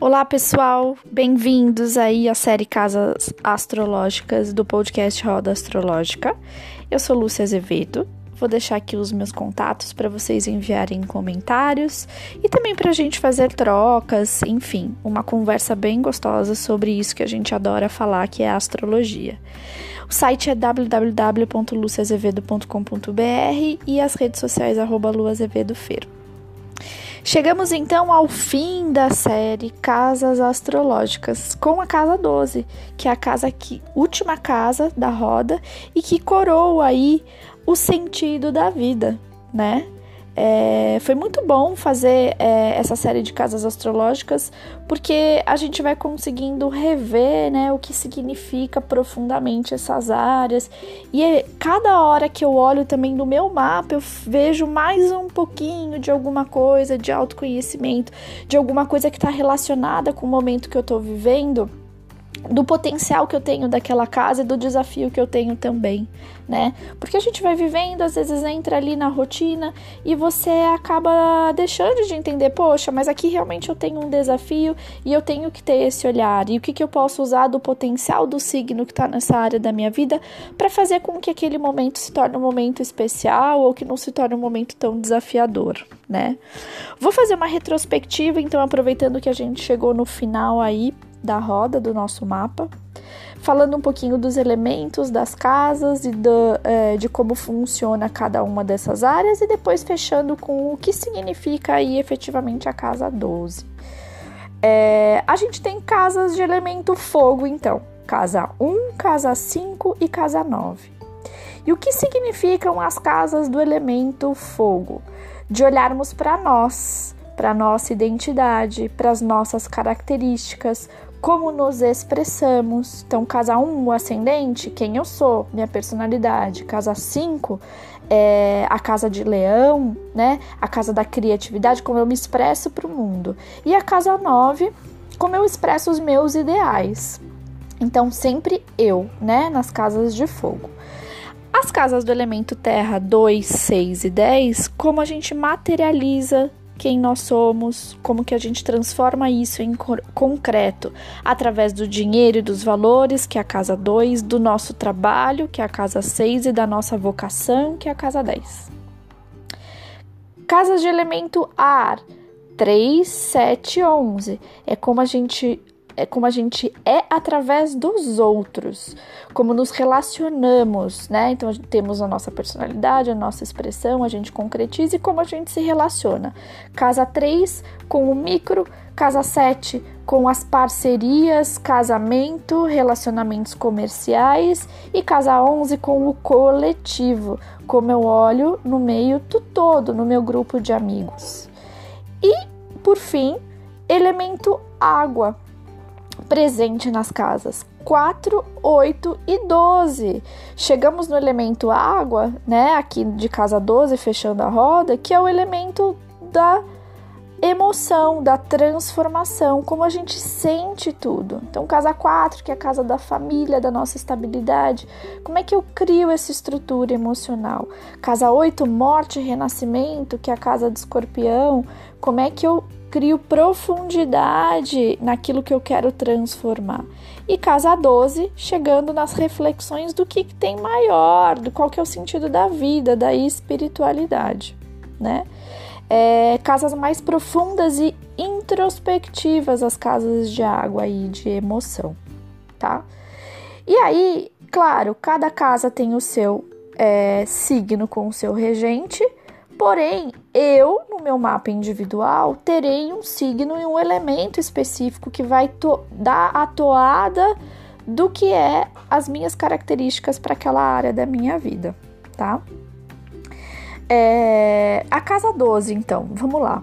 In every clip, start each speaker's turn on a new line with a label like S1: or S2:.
S1: Olá, pessoal. Bem-vindos aí à série Casas Astrológicas do podcast Roda Astrológica. Eu sou Lúcia Azevedo. Vou deixar aqui os meus contatos para vocês enviarem comentários e também para a gente fazer trocas, enfim, uma conversa bem gostosa sobre isso que a gente adora falar, que é a astrologia. O site é www.luciazevedo.com.br e as redes sociais arroba. Chegamos então ao fim da série Casas Astrológicas, com a casa 12, que é a casa que última casa da roda e que coroa aí o sentido da vida, né? É, foi muito bom fazer é, essa série de casas astrológicas porque a gente vai conseguindo rever né, o que significa profundamente essas áreas. E é, cada hora que eu olho também no meu mapa, eu vejo mais um pouquinho de alguma coisa de autoconhecimento, de alguma coisa que está relacionada com o momento que eu estou vivendo do potencial que eu tenho daquela casa e do desafio que eu tenho também, né? Porque a gente vai vivendo, às vezes entra ali na rotina e você acaba deixando de entender, poxa, mas aqui realmente eu tenho um desafio e eu tenho que ter esse olhar. E o que, que eu posso usar do potencial do signo que está nessa área da minha vida para fazer com que aquele momento se torne um momento especial ou que não se torne um momento tão desafiador, né? Vou fazer uma retrospectiva, então, aproveitando que a gente chegou no final aí da roda do nosso mapa, falando um pouquinho dos elementos das casas e do, é, de como funciona cada uma dessas áreas, e depois fechando com o que significa aí efetivamente a casa 12. É, a gente tem casas de elemento fogo, então, casa 1, casa 5 e casa 9. E o que significam as casas do elemento fogo? De olharmos para nós, para nossa identidade, para as nossas características, como nos expressamos. Então, casa 1, um, o ascendente, quem eu sou, minha personalidade. Casa 5, é a casa de leão, né? A casa da criatividade, como eu me expresso para o mundo. E a casa 9, como eu expresso os meus ideais. Então, sempre eu, né? Nas casas de fogo. As casas do elemento terra 2, 6 e 10, como a gente materializa quem nós somos, como que a gente transforma isso em concreto através do dinheiro e dos valores, que é a casa 2, do nosso trabalho, que é a casa 6 e da nossa vocação, que é a casa 10. Casas de elemento ar 3, 7, 11. É como a gente é como a gente é através dos outros, como nos relacionamos, né? Então temos a nossa personalidade, a nossa expressão, a gente concretiza e como a gente se relaciona. Casa 3 com o micro, casa 7 com as parcerias, casamento, relacionamentos comerciais e casa 11 com o coletivo, como eu olho no meio do todo, no meu grupo de amigos. E, por fim, elemento água, presente nas casas 4, 8 e 12. Chegamos no elemento água, né? Aqui de casa 12, fechando a roda, que é o elemento da emoção, da transformação, como a gente sente tudo. Então, casa 4, que é a casa da família, da nossa estabilidade, como é que eu crio essa estrutura emocional? Casa 8, morte e renascimento, que é a casa do escorpião, como é que eu crio profundidade naquilo que eu quero transformar. E casa 12, chegando nas reflexões do que, tem maior, do qual que é o sentido da vida, da espiritualidade, né? É, casas mais profundas e introspectivas, as casas de água e de emoção, tá? E aí, claro, cada casa tem o seu é, signo com o seu regente, Porém, eu, no meu mapa individual, terei um signo e um elemento específico que vai dar a toada do que é as minhas características para aquela área da minha vida, tá? É, a casa 12, então, vamos lá.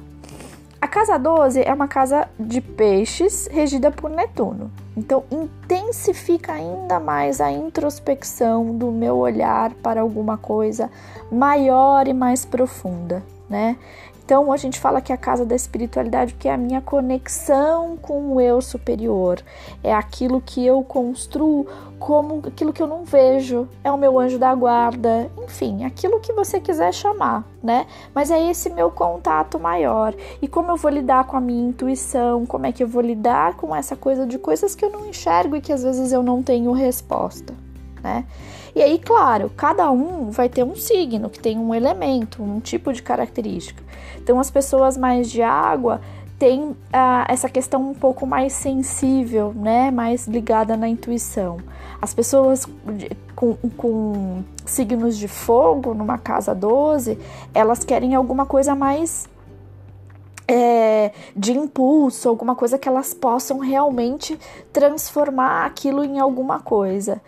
S1: A casa 12 é uma casa de peixes regida por Netuno. Então, intensifica ainda mais a introspecção do meu olhar para alguma coisa maior e mais profunda, né? Então a gente fala que a casa da espiritualidade que é a minha conexão com o eu superior, é aquilo que eu construo como aquilo que eu não vejo, é o meu anjo da guarda, enfim, aquilo que você quiser chamar, né? Mas é esse meu contato maior. E como eu vou lidar com a minha intuição, como é que eu vou lidar com essa coisa de coisas que eu não enxergo e que às vezes eu não tenho resposta, né? E aí, claro, cada um vai ter um signo que tem um elemento, um tipo de característica. Então, as pessoas mais de água têm ah, essa questão um pouco mais sensível, né? Mais ligada na intuição. As pessoas com, com signos de fogo, numa casa 12, elas querem alguma coisa mais é, de impulso, alguma coisa que elas possam realmente transformar aquilo em alguma coisa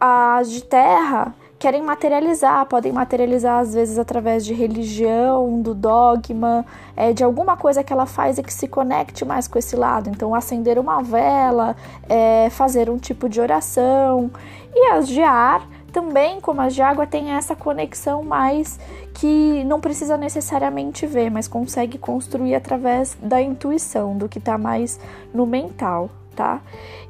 S1: as de terra querem materializar, podem materializar às vezes através de religião, do dogma, é, de alguma coisa que ela faz e que se conecte mais com esse lado. Então, acender uma vela, é, fazer um tipo de oração. E as de ar também, como as de água, tem essa conexão mais que não precisa necessariamente ver, mas consegue construir através da intuição, do que está mais no mental, tá?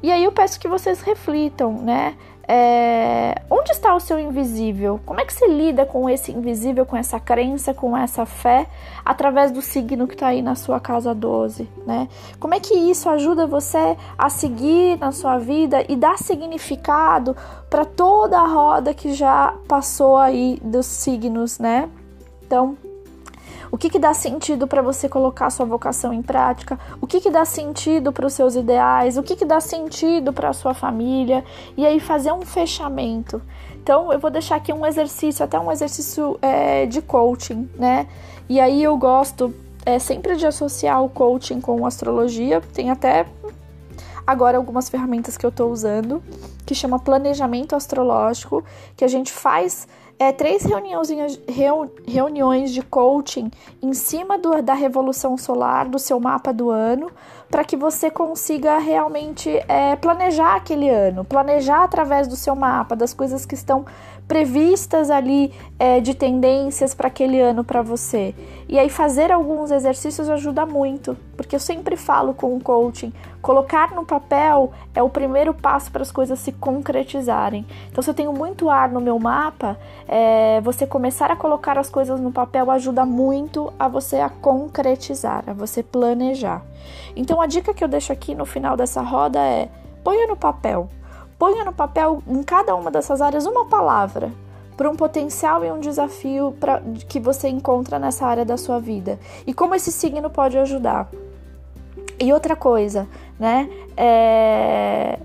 S1: E aí eu peço que vocês reflitam, né? É, onde está o seu invisível? Como é que você lida com esse invisível, com essa crença, com essa fé, através do signo que está aí na sua casa 12, né? Como é que isso ajuda você a seguir na sua vida e dar significado para toda a roda que já passou aí dos signos, né? Então, o que, que dá sentido para você colocar sua vocação em prática, o que, que dá sentido para os seus ideais, o que, que dá sentido para a sua família, e aí fazer um fechamento. Então, eu vou deixar aqui um exercício, até um exercício é, de coaching, né? E aí eu gosto é, sempre de associar o coaching com astrologia, tem até agora algumas ferramentas que eu estou usando, que chama planejamento astrológico, que a gente faz é, três reuniões de coaching em cima do, da revolução solar, do seu mapa do ano, para que você consiga realmente é, planejar aquele ano, planejar através do seu mapa, das coisas que estão previstas ali é, de tendências para aquele ano para você. E aí fazer alguns exercícios ajuda muito, porque eu sempre falo com o coaching, colocar no papel é o primeiro passo para as coisas se concretizarem. Então, se eu tenho muito ar no meu mapa, é, você começar a colocar as coisas no papel ajuda muito a você a concretizar, a você planejar. Então, a dica que eu deixo aqui no final dessa roda é: ponha no papel Ponha no papel em cada uma dessas áreas uma palavra para um potencial e um desafio pra, que você encontra nessa área da sua vida e como esse signo pode ajudar. E outra coisa, né? É,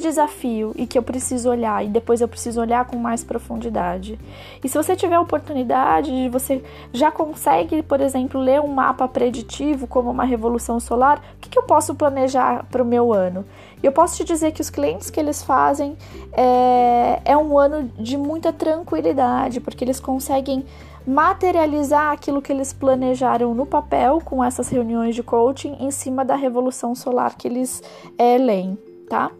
S1: desafio e que eu preciso olhar e depois eu preciso olhar com mais profundidade. E se você tiver a oportunidade de você já consegue, por exemplo, ler um mapa preditivo como uma revolução solar, o que, que eu posso planejar para o meu ano? E eu posso te dizer que os clientes que eles fazem é, é um ano de muita tranquilidade, porque eles conseguem materializar aquilo que eles planejaram no papel com essas reuniões de coaching em cima da revolução solar que eles é, leem, tá?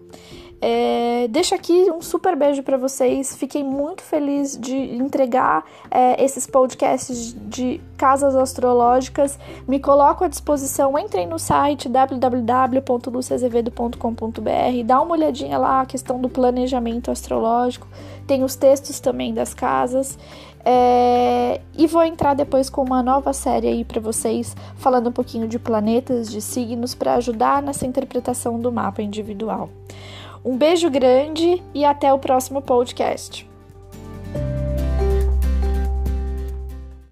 S1: É, deixo aqui um super beijo para vocês. Fiquei muito feliz de entregar é, esses podcasts de casas astrológicas. Me coloco à disposição. Entrem no site www.luciazevedo.com.br. Dá uma olhadinha lá a questão do planejamento astrológico. Tem os textos também das casas. É, e vou entrar depois com uma nova série aí para vocês, falando um pouquinho de planetas, de signos, para ajudar nessa interpretação do mapa individual. Um beijo grande e até o próximo podcast.